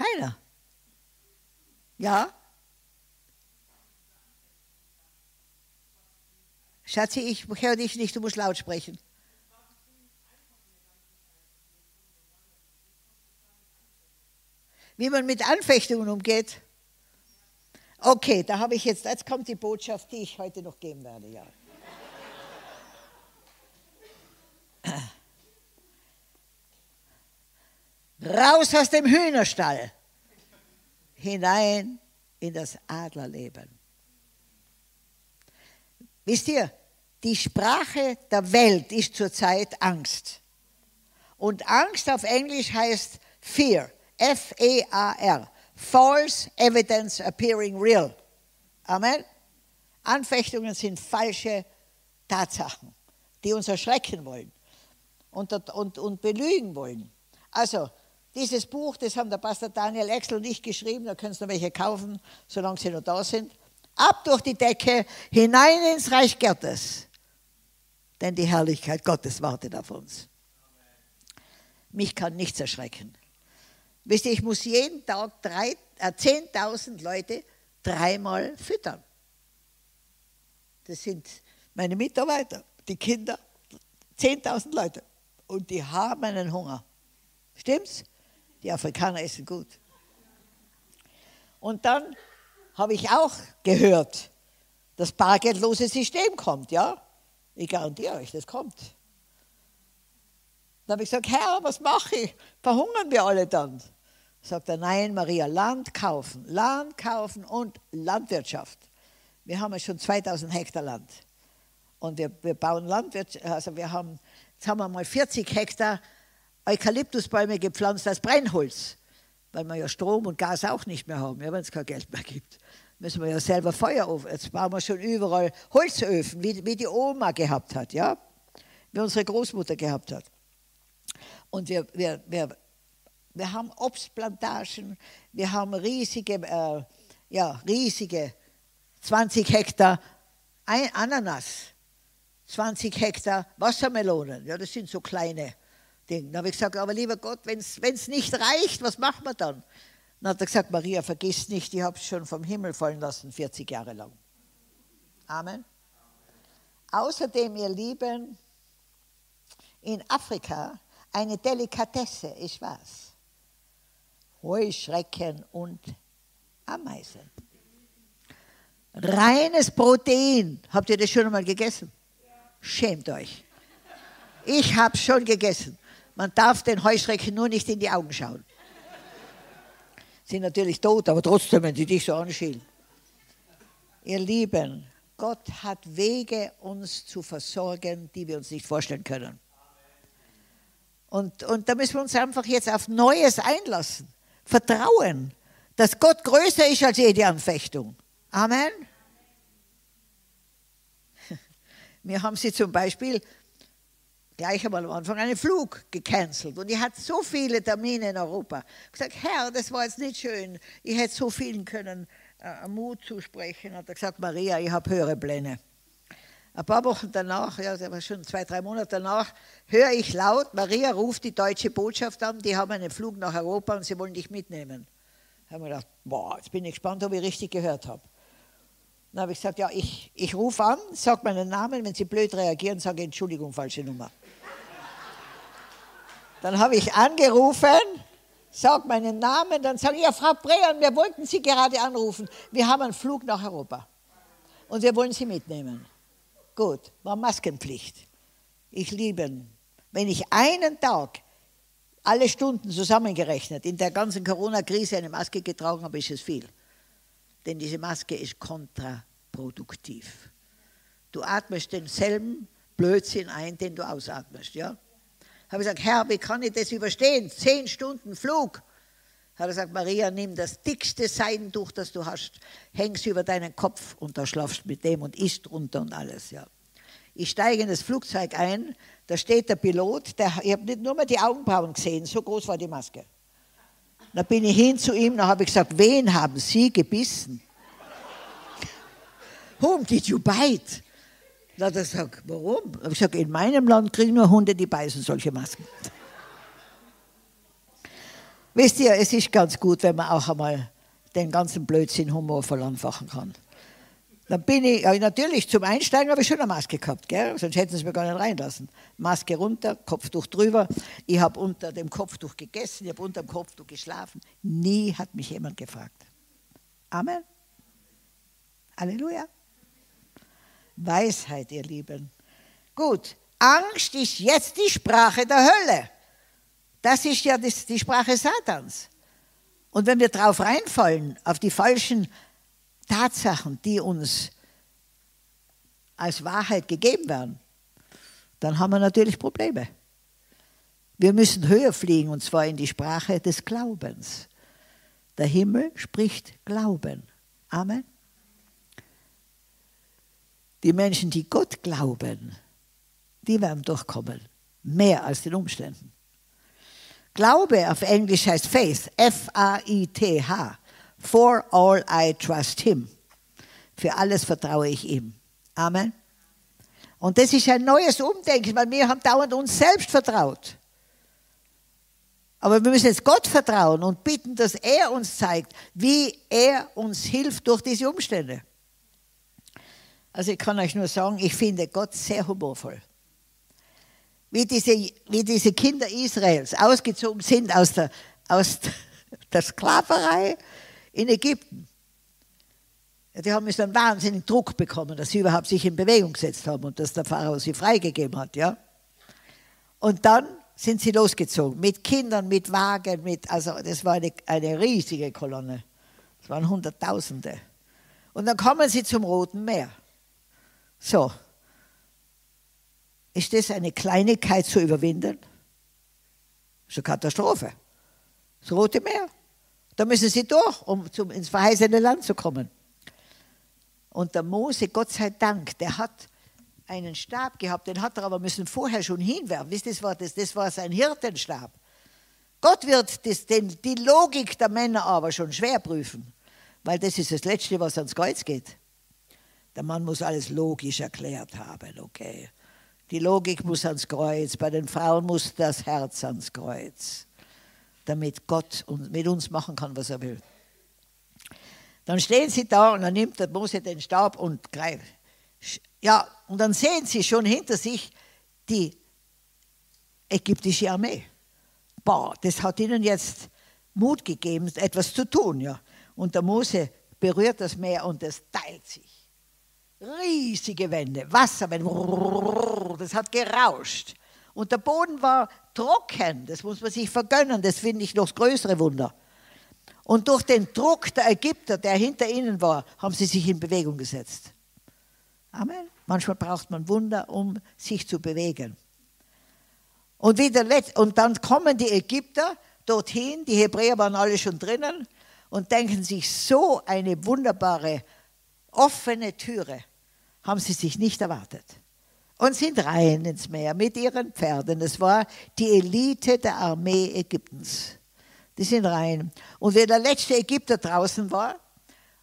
Keiner? Ja? Schatzi, ich höre dich nicht, du musst laut sprechen. Wie man mit Anfechtungen umgeht. Okay, da habe ich jetzt, jetzt kommt die Botschaft, die ich heute noch geben werde, ja. Raus aus dem Hühnerstall, hinein in das Adlerleben. Wisst ihr, die Sprache der Welt ist zurzeit Angst. Und Angst auf Englisch heißt Fear, F-E-A-R. False evidence appearing real. Amen. Anfechtungen sind falsche Tatsachen, die uns erschrecken wollen und, und, und belügen wollen. Also, dieses Buch, das haben der Pastor Daniel Exel und ich geschrieben, da können Sie noch welche kaufen, solange sie noch da sind. Ab durch die Decke, hinein ins Reich Gottes. Denn die Herrlichkeit Gottes wartet auf uns. Mich kann nichts erschrecken. Wisst ihr, ich muss jeden Tag äh, 10.000 Leute dreimal füttern. Das sind meine Mitarbeiter, die Kinder, 10.000 Leute. Und die haben einen Hunger. Stimmt's? Die Afrikaner essen gut. Und dann habe ich auch gehört, das bargeldlose System kommt, ja? Ich garantiere euch, das kommt. Dann habe ich gesagt, Herr, was mache ich? Verhungern wir alle dann? Sagt er, nein, Maria, Land kaufen, Land kaufen und Landwirtschaft. Wir haben ja schon 2000 Hektar Land. Und wir, wir bauen Landwirtschaft, also wir haben, jetzt haben wir mal 40 Hektar Eukalyptusbäume gepflanzt als Brennholz, weil wir ja Strom und Gas auch nicht mehr haben, ja, wenn es kein Geld mehr gibt. Müssen wir ja selber Feuerofen. Jetzt bauen wir schon überall Holzöfen, wie, wie die Oma gehabt hat, ja, wie unsere Großmutter gehabt hat. Und wir, wir, wir, wir haben Obstplantagen, wir haben riesige, äh, ja, riesige 20 Hektar Ananas, 20 Hektar Wassermelonen. Ja, das sind so kleine Dinge. Da habe ich gesagt, aber lieber Gott, wenn es nicht reicht, was machen wir dann? Dann hat er gesagt, Maria, vergiss nicht, ich habe es schon vom Himmel fallen lassen, 40 Jahre lang. Amen. Außerdem, ihr Lieben, in Afrika eine Delikatesse ist was? Heuschrecken und Ameisen. Reines Protein. Habt ihr das schon einmal gegessen? Schämt euch. Ich habe schon gegessen. Man darf den Heuschrecken nur nicht in die Augen schauen. Sind natürlich tot, aber trotzdem, wenn sie dich so anschielen. Ihr Lieben, Gott hat Wege, uns zu versorgen, die wir uns nicht vorstellen können. Und, und da müssen wir uns einfach jetzt auf Neues einlassen. Vertrauen, dass Gott größer ist als jede Anfechtung. Amen. Wir haben sie zum Beispiel gleich einmal am Anfang einen Flug gecancelt und ich hatte so viele Termine in Europa. Ich gesagt, Herr, das war jetzt nicht schön. Ich hätte so vielen können äh, Mut zusprechen. Hat er gesagt, Maria, ich habe höhere Pläne. Ein paar Wochen danach, ja, das war schon zwei, drei Monate danach, höre ich laut, Maria ruft die deutsche Botschaft an, die haben einen Flug nach Europa und sie wollen dich mitnehmen. Da habe ich gedacht, boah, jetzt bin ich gespannt, ob ich richtig gehört habe. Dann habe ich gesagt, ja, ich, ich rufe an, sage meinen Namen, wenn Sie blöd reagieren, sage Entschuldigung, falsche Nummer. Dann habe ich angerufen, sage meinen Namen, dann sage ich, ja, Frau Brehan, wir wollten Sie gerade anrufen. Wir haben einen Flug nach Europa und wir wollen Sie mitnehmen. Gut, war Maskenpflicht. Ich liebe, wenn ich einen Tag alle Stunden zusammengerechnet in der ganzen Corona-Krise eine Maske getragen habe, ist es viel. Denn diese Maske ist kontraproduktiv. Du atmest denselben Blödsinn ein, den du ausatmest. Ja? Habe ich gesagt, Herr, wie kann ich das überstehen? Zehn Stunden Flug. Hat er gesagt, Maria, nimm das dickste Seidentuch, das du hast, hängst über deinen Kopf und da schlafst mit dem und isst runter und alles. Ja. Ich steige in das Flugzeug ein, da steht der Pilot, der, ich habe nicht nur mal die Augenbrauen gesehen, so groß war die Maske. Da bin ich hin zu ihm, da habe ich gesagt, wen haben Sie gebissen? Whom did you bite? Da hat er gesagt, warum? Ich gesagt, in meinem Land kriegen nur Hunde, die beißen solche Masken. Wisst ihr, es ist ganz gut, wenn man auch einmal den ganzen Blödsinn humorvoll anfachen kann. Dann bin ich, natürlich, zum Einsteigen habe ich schon eine Maske gehabt, gell? sonst hätten sie mir gar nicht reinlassen. Maske runter, Kopftuch drüber. Ich habe unter dem Kopftuch gegessen, ich habe unter dem Kopftuch geschlafen. Nie hat mich jemand gefragt. Amen. Halleluja. Weisheit, ihr Lieben. Gut, Angst ist jetzt die Sprache der Hölle. Das ist ja die Sprache Satans. Und wenn wir drauf reinfallen, auf die falschen Tatsachen, die uns als Wahrheit gegeben werden, dann haben wir natürlich Probleme. Wir müssen höher fliegen und zwar in die Sprache des Glaubens. Der Himmel spricht Glauben. Amen. Die Menschen, die Gott glauben, die werden durchkommen. Mehr als den Umständen. Glaube auf Englisch heißt Faith, F-A-I-T-H. For all I trust him. Für alles vertraue ich ihm. Amen. Und das ist ein neues Umdenken, weil wir haben dauernd uns selbst vertraut. Aber wir müssen jetzt Gott vertrauen und bitten, dass er uns zeigt, wie er uns hilft durch diese Umstände. Also ich kann euch nur sagen, ich finde Gott sehr humorvoll. Wie diese, wie diese Kinder Israels ausgezogen sind aus der, aus der Sklaverei in Ägypten. Die haben so einen wahnsinnigen Druck bekommen, dass sie überhaupt sich in Bewegung gesetzt haben und dass der Pharao sie freigegeben hat. Ja? Und dann sind sie losgezogen mit Kindern, mit Wagen, mit, also das war eine, eine riesige Kolonne. Es waren Hunderttausende. Und dann kommen sie zum Roten Meer. So, ist das eine Kleinigkeit zu überwinden? Das ist eine Katastrophe. Das Rote Meer. Da müssen sie durch, um zum, ins verheißene Land zu kommen. Und der Mose, Gott sei Dank, der hat einen Stab gehabt, den hat er aber müssen vorher schon hinwerfen. Wisst ihr, das war, das, das war sein Hirtenstab. Gott wird das, den, die Logik der Männer aber schon schwer prüfen, weil das ist das Letzte, was ans Kreuz geht. Der Mann muss alles logisch erklärt haben, okay. Die Logik muss ans Kreuz, bei den Frauen muss das Herz ans Kreuz, damit Gott mit uns machen kann, was er will. Dann stehen sie da und dann nimmt der Mose den Stab und greift. Ja, und dann sehen sie schon hinter sich die ägyptische Armee. Boah, das hat ihnen jetzt Mut gegeben, etwas zu tun. Ja. Und der Mose berührt das Meer und es teilt sich. Riesige Wände, Wasserwände, das hat gerauscht. Und der Boden war trocken, das muss man sich vergönnen, das finde ich noch das größere Wunder. Und durch den Druck der Ägypter, der hinter ihnen war, haben sie sich in Bewegung gesetzt. Amen. Manchmal braucht man Wunder, um sich zu bewegen. Und, wieder, und dann kommen die Ägypter dorthin, die Hebräer waren alle schon drinnen und denken sich, so eine wunderbare offene Türe haben sie sich nicht erwartet. Und sind rein ins Meer mit ihren Pferden. Es war die Elite der Armee Ägyptens die sind rein. Und wie der letzte Ägypter draußen war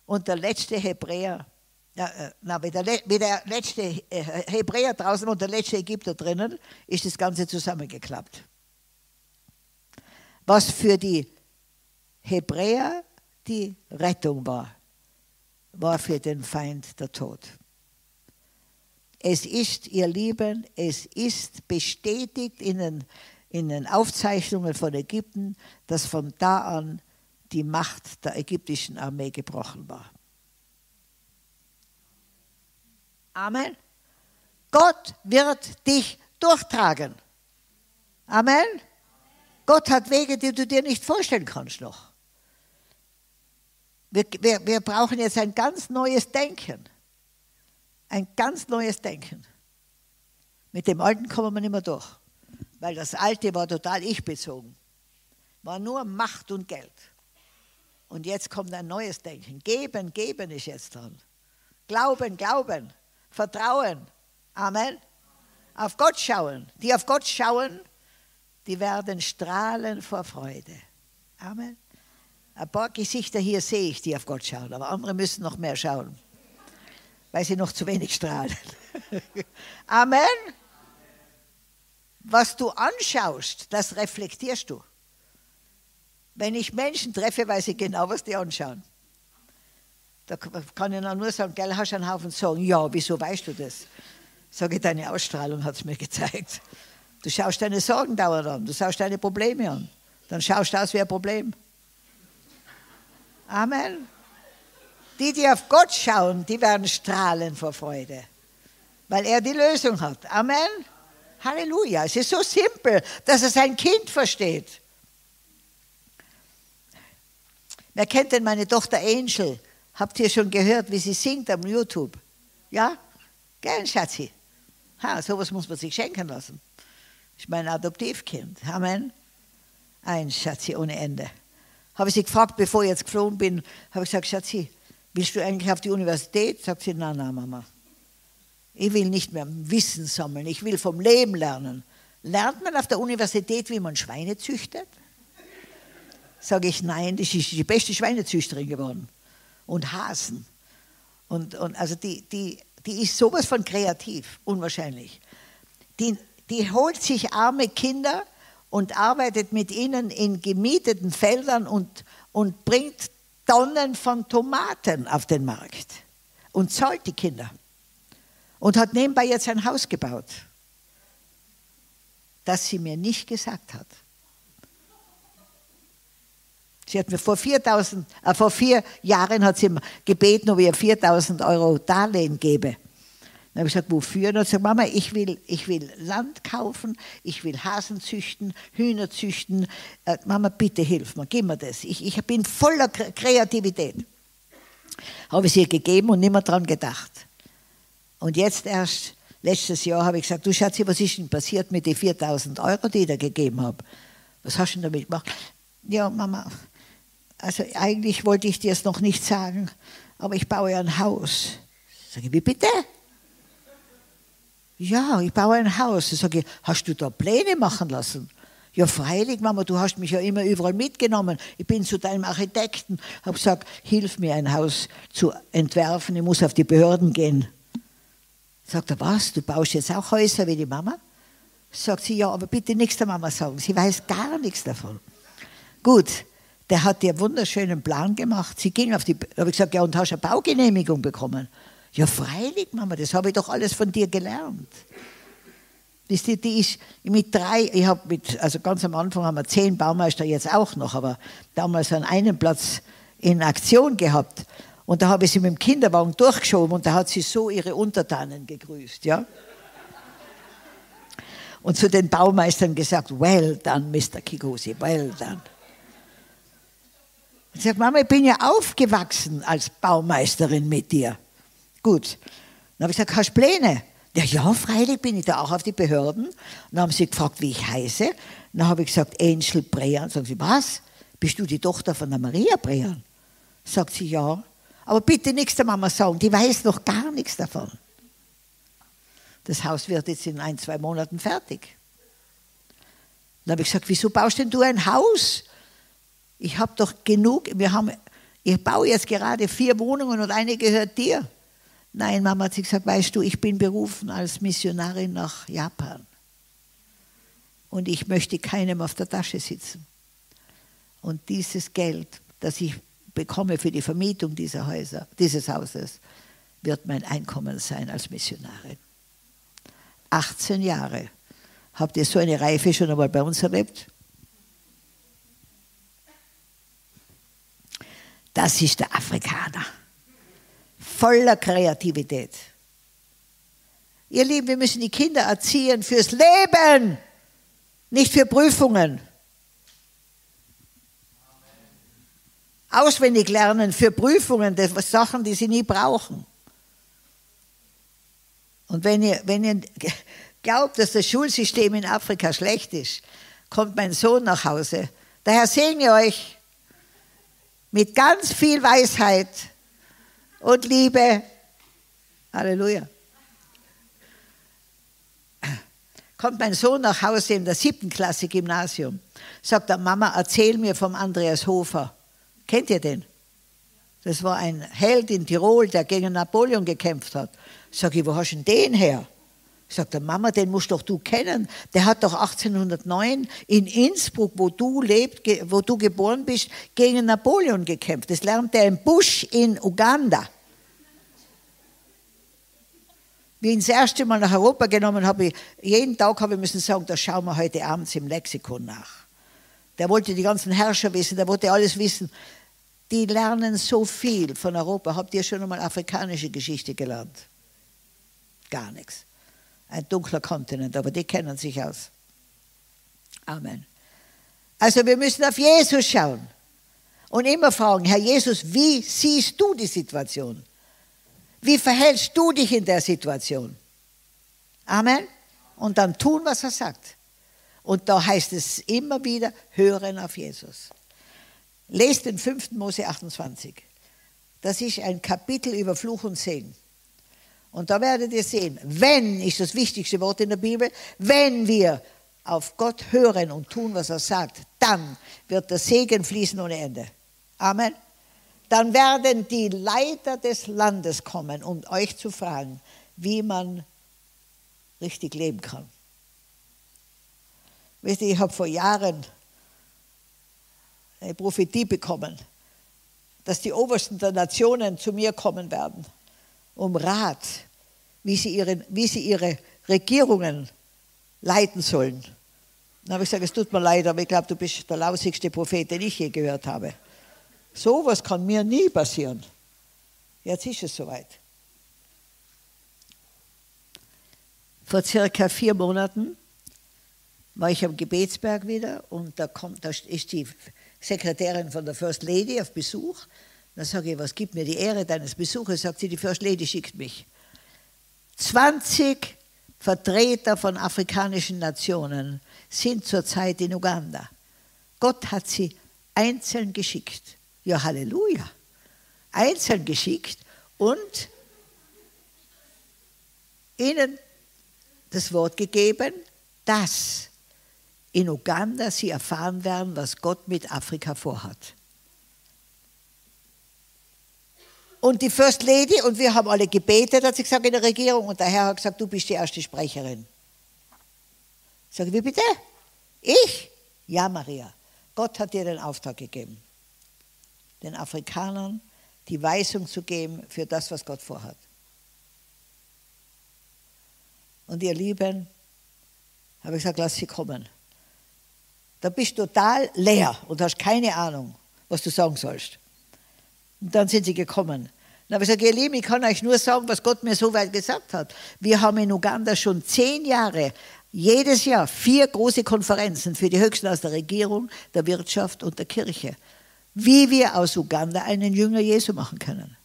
und der letzte Hebräer, äh, na, wie, der, wie der letzte äh, Hebräer draußen und der letzte Ägypter drinnen, ist das Ganze zusammengeklappt. Was für die Hebräer die Rettung war, war für den Feind der Tod. Es ist, ihr Lieben, es ist bestätigt in den in den Aufzeichnungen von Ägypten, dass von da an die Macht der ägyptischen Armee gebrochen war. Amen. Gott wird dich durchtragen. Amen. Gott hat Wege, die du dir nicht vorstellen kannst noch. Wir, wir, wir brauchen jetzt ein ganz neues Denken. Ein ganz neues Denken. Mit dem Alten kommen wir nicht mehr durch weil das alte war total ich-bezogen. War nur Macht und Geld. Und jetzt kommt ein neues Denken. Geben, geben ist jetzt dran. Glauben, glauben. Vertrauen. Amen. Auf Gott schauen. Die auf Gott schauen, die werden strahlen vor Freude. Amen. Ein paar Gesichter hier sehe ich, die auf Gott schauen, aber andere müssen noch mehr schauen, weil sie noch zu wenig strahlen. Amen was du anschaust, das reflektierst du. Wenn ich Menschen treffe, weiß ich genau, was die anschauen. Da kann ich nur sagen, gell, hast du einen Haufen sagen, ja, wieso weißt du das? Sage deine Ausstrahlung hat es mir gezeigt. Du schaust deine Sorgen dauernd an, du schaust deine Probleme an. Dann schaust du aus wie ein Problem. Amen. Die, die auf Gott schauen, die werden strahlen vor Freude, weil er die Lösung hat. Amen. Halleluja. Es ist so simpel, dass es ein Kind versteht. Wer kennt denn meine Tochter Angel? Habt ihr schon gehört, wie sie singt am YouTube? Ja? Gern, Schatzi. Ha, sowas muss man sich schenken lassen. ist mein Adoptivkind. Amen. Ein Schatzi ohne Ende. Habe ich sie gefragt, bevor ich jetzt geflogen bin, habe ich gesagt, Schatzi, willst du eigentlich auf die Universität? Sagt sie, na, na, Mama. Ich will nicht mehr Wissen sammeln, ich will vom Leben lernen. Lernt man auf der Universität, wie man Schweine züchtet? Sage ich, nein, das ist die beste Schweinezüchterin geworden. Und Hasen. Und, und also die, die, die ist sowas von kreativ, unwahrscheinlich. Die, die holt sich arme Kinder und arbeitet mit ihnen in gemieteten Feldern und, und bringt Tonnen von Tomaten auf den Markt und zahlt die Kinder und hat nebenbei jetzt ein Haus gebaut, das sie mir nicht gesagt hat. Sie hat mir vor, 4000, äh, vor vier Jahren hat sie gebeten, ob ich ihr 4000 Euro Darlehen gebe. Dann habe ich gesagt, wofür? Und dann hat gesagt, Mama, ich will, ich will Land kaufen, ich will Hasen züchten, Hühner züchten. Äh, Mama, bitte hilf mir, gib mir das. Ich, ich bin voller Kreativität. Habe ich ihr gegeben und nicht mehr daran gedacht. Und jetzt erst, letztes Jahr, habe ich gesagt, du Schatzi, was ist denn passiert mit den 4000 Euro, die ich dir gegeben habe? Was hast du denn damit gemacht? Ja, Mama, also eigentlich wollte ich dir es noch nicht sagen, aber ich baue ja ein Haus. Sag ich, wie bitte? Ja, ich baue ein Haus. Ich sage, hast du da Pläne machen lassen? Ja, freilich, Mama, du hast mich ja immer überall mitgenommen. Ich bin zu deinem Architekten, habe gesagt, hilf mir ein Haus zu entwerfen, ich muss auf die Behörden gehen. Sagt er, was, du baust jetzt auch Häuser wie die Mama? Sagt sie, ja, aber bitte nichts der Mama sagen, sie weiß gar nichts davon. Gut, der hat dir einen wunderschönen Plan gemacht. Sie ging auf die, habe ich gesagt, ja, und hast eine Baugenehmigung bekommen? Ja, freilich, Mama, das habe ich doch alles von dir gelernt. Wisst ihr, die ist mit drei, ich habe mit, also ganz am Anfang haben wir zehn Baumeister jetzt auch noch, aber damals an einem Platz in Aktion gehabt. Und da habe ich sie mit dem Kinderwagen durchgeschoben und da hat sie so ihre Untertanen gegrüßt, ja. Und zu den Baumeistern gesagt, well done, Mr. Kikosi, well done. Und sagt, Mama, ich bin ja aufgewachsen als Baumeisterin mit dir. Gut. Dann habe ich gesagt, hast du Pläne? Ja, ja, freilich bin ich da auch auf die Behörden. dann haben sie gefragt, wie ich heiße. Dann habe ich gesagt, Angel Brean. Sagen sie, was? Bist du die Tochter von der Maria Brean? Sagt sie, ja. Aber bitte nichts der Mama sagen, die weiß noch gar nichts davon. Das Haus wird jetzt in ein, zwei Monaten fertig. Dann habe ich gesagt, wieso baust denn du ein Haus? Ich habe doch genug, wir haben, ich baue jetzt gerade vier Wohnungen und eine gehört dir. Nein, Mama hat sie gesagt, weißt du, ich bin berufen als Missionarin nach Japan. Und ich möchte keinem auf der Tasche sitzen. Und dieses Geld, das ich bekomme für die Vermietung dieser Häuser, dieses Hauses, wird mein Einkommen sein als Missionarin. 18 Jahre. Habt ihr so eine Reife schon einmal bei uns erlebt? Das ist der Afrikaner voller Kreativität. Ihr Lieben, wir müssen die Kinder erziehen fürs Leben, nicht für Prüfungen. Auswendig lernen für Prüfungen, das Sachen, die sie nie brauchen. Und wenn ihr, wenn ihr glaubt, dass das Schulsystem in Afrika schlecht ist, kommt mein Sohn nach Hause. Daher segne euch mit ganz viel Weisheit und Liebe. Halleluja. Kommt mein Sohn nach Hause in der siebten Klasse Gymnasium, sagt er, Mama, erzähl mir vom Andreas Hofer. Kennt ihr den? Das war ein Held in Tirol, der gegen Napoleon gekämpft hat. Sag ich, wo hast du denn den her? Sagt er, Mama, den musst doch du kennen. Der hat doch 1809 in Innsbruck, wo du lebt, wo du geboren bist, gegen Napoleon gekämpft. Das lernt er im Busch in Uganda. Wie ich das erste Mal nach Europa genommen habe, jeden Tag habe ich müssen sagen, das schauen wir heute abends im Lexikon nach. Der wollte die ganzen Herrscher wissen, der wollte alles wissen. Die lernen so viel von Europa. Habt ihr schon einmal afrikanische Geschichte gelernt? Gar nichts ein dunkler Kontinent, aber die kennen sich aus. Amen. Also wir müssen auf Jesus schauen und immer fragen, Herr Jesus, wie siehst du die Situation? Wie verhältst du dich in der Situation? Amen. Und dann tun, was er sagt. Und da heißt es immer wieder, hören auf Jesus. Lest den 5. Mose 28. Das ist ein Kapitel über Fluch und Segen. Und da werdet ihr sehen, wenn ist das wichtigste Wort in der Bibel, wenn wir auf Gott hören und tun, was er sagt, dann wird der Segen fließen ohne Ende. Amen. Dann werden die Leiter des Landes kommen, um euch zu fragen, wie man richtig leben kann. Wisst ihr, ich habe vor Jahren eine Prophetie bekommen, dass die Obersten der Nationen zu mir kommen werden, um Rat wie sie ihre, wie sie ihre Regierungen leiten sollen. Dann habe ich gesagt, es tut mir leid, aber ich glaube, du bist der lausigste Prophet, den ich je gehört habe. So etwas kann mir nie passieren. Jetzt ist es soweit. Vor circa vier Monaten war ich am Gebetsberg wieder und da, kommt, da ist die Sekretärin von der First Lady auf Besuch. Dann sage ich, was gibt mir die Ehre deines Besuches? Sagt sie, die First Lady schickt mich. 20 Vertreter von afrikanischen Nationen sind zurzeit in Uganda. Gott hat sie einzeln geschickt. Ja, Halleluja. Einzeln geschickt und ihnen das Wort gegeben, dass in Uganda sie erfahren werden, was Gott mit Afrika vorhat. Und die First Lady, und wir haben alle gebetet, hat sie gesagt, in der Regierung, und der Herr hat gesagt, du bist die erste Sprecherin. Ich sage, wie bitte? Ich? Ja, Maria. Gott hat dir den Auftrag gegeben, den Afrikanern die Weisung zu geben für das, was Gott vorhat. Und ihr Lieben, habe ich gesagt, lass sie kommen. Da bist du total leer und hast keine Ahnung, was du sagen sollst. Und dann sind sie gekommen. Dann habe ich gesagt, ihr Lieben, ich kann euch nur sagen, was Gott mir so weit gesagt hat. Wir haben in Uganda schon zehn Jahre, jedes Jahr vier große Konferenzen für die Höchsten aus der Regierung, der Wirtschaft und der Kirche. Wie wir aus Uganda einen Jünger Jesu machen können.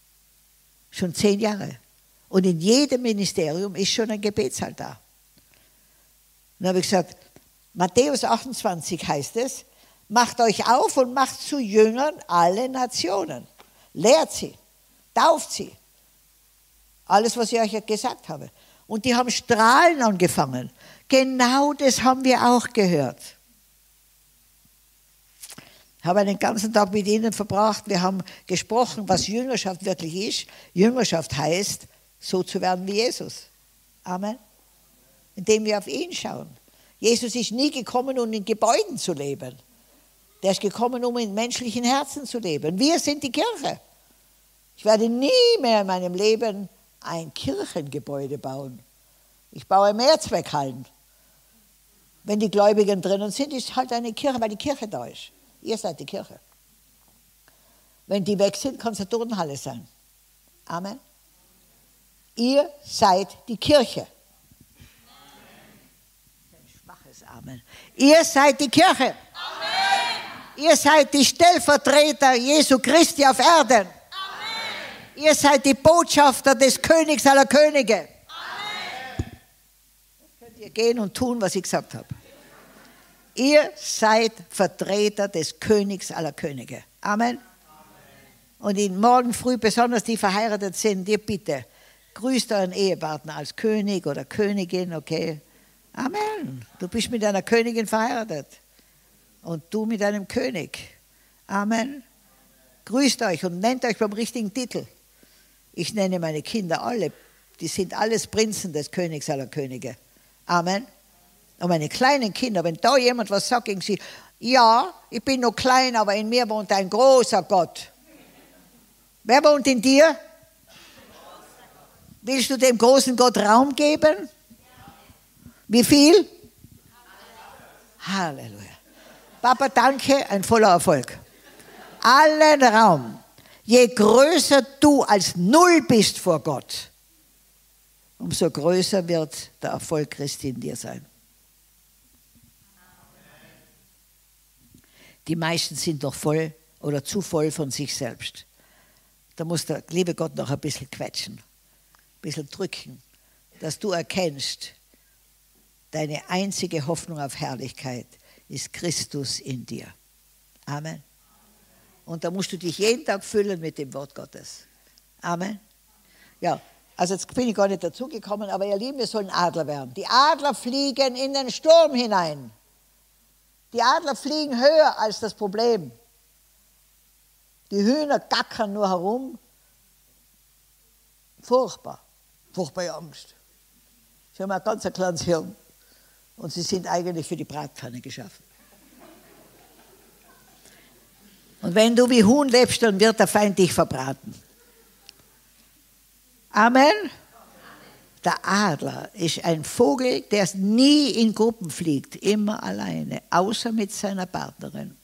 Schon zehn Jahre. Und in jedem Ministerium ist schon ein Gebetssaal da. Dann habe ich gesagt, Matthäus 28 heißt es, macht euch auf und macht zu Jüngern alle Nationen. Lehrt sie, tauft sie. Alles, was ich euch gesagt habe. Und die haben Strahlen angefangen. Genau das haben wir auch gehört. Ich habe einen ganzen Tag mit ihnen verbracht. Wir haben gesprochen, was Jüngerschaft wirklich ist. Jüngerschaft heißt, so zu werden wie Jesus. Amen. Indem wir auf ihn schauen. Jesus ist nie gekommen, um in Gebäuden zu leben. Der ist gekommen, um in menschlichen Herzen zu leben. Wir sind die Kirche. Ich werde nie mehr in meinem Leben ein Kirchengebäude bauen. Ich baue Mehrzweckhallen. Wenn die Gläubigen drinnen sind, ist halt eine Kirche, weil die Kirche da ist. Ihr seid die Kirche. Wenn die weg sind, kann es eine Turnhalle sein. Amen. Ihr seid die Kirche. Ein schwaches Amen. Ihr seid die Kirche. Ihr seid die Stellvertreter Jesu Christi auf Erden. Amen. Ihr seid die Botschafter des Königs aller Könige. Amen. Jetzt könnt ihr gehen und tun, was ich gesagt habe. Ihr seid Vertreter des Königs aller Könige. Amen. Und in morgen früh, besonders die verheiratet sind, ihr bitte, grüßt euren Ehepartner als König oder Königin, okay? Amen. Du bist mit einer Königin verheiratet und du mit einem König. Amen. Grüßt euch und nennt euch beim richtigen Titel. Ich nenne meine Kinder alle, die sind alles Prinzen des Königs aller Könige. Amen. Und meine kleinen Kinder, wenn da jemand was sagt gegen sie, ja, ich bin noch klein, aber in mir wohnt ein großer Gott. Wer wohnt in dir? Willst du dem großen Gott Raum geben? Wie viel? Halleluja. Papa, danke, ein voller Erfolg. Allen Raum. Je größer du als Null bist vor Gott, umso größer wird der Erfolg Christi in dir sein. Die meisten sind doch voll oder zu voll von sich selbst. Da muss der liebe Gott noch ein bisschen quetschen bisschen drücken, dass du erkennst, deine einzige Hoffnung auf Herrlichkeit ist Christus in dir. Amen. Und da musst du dich jeden Tag füllen mit dem Wort Gottes. Amen. Ja, also jetzt bin ich gar nicht dazugekommen, aber ihr Lieben, wir sollen Adler werden. Die Adler fliegen in den Sturm hinein. Die Adler fliegen höher als das Problem. Die Hühner gackern nur herum. Furchtbar furchtbare Angst. Haben ein ganz kleines Hirn und sie sind eigentlich für die Bratpfanne geschaffen. Und wenn du wie Huhn lebst, dann wird der Feind dich verbraten. Amen. Der Adler ist ein Vogel, der nie in Gruppen fliegt, immer alleine, außer mit seiner Partnerin.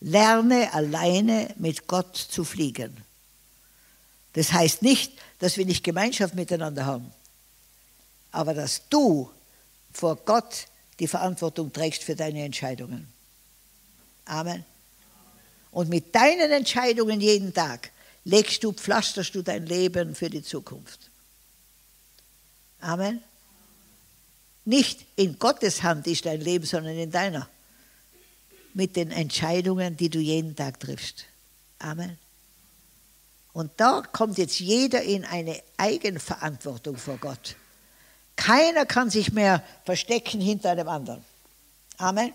Lerne alleine mit Gott zu fliegen. Das heißt nicht, dass wir nicht Gemeinschaft miteinander haben, aber dass du vor Gott die Verantwortung trägst für deine Entscheidungen. Amen. Und mit deinen Entscheidungen jeden Tag legst du, pflasterst du dein Leben für die Zukunft. Amen. Nicht in Gottes Hand ist dein Leben, sondern in deiner. Mit den Entscheidungen, die du jeden Tag triffst. Amen. Und da kommt jetzt jeder in eine Eigenverantwortung vor Gott. Keiner kann sich mehr verstecken hinter einem anderen. Amen.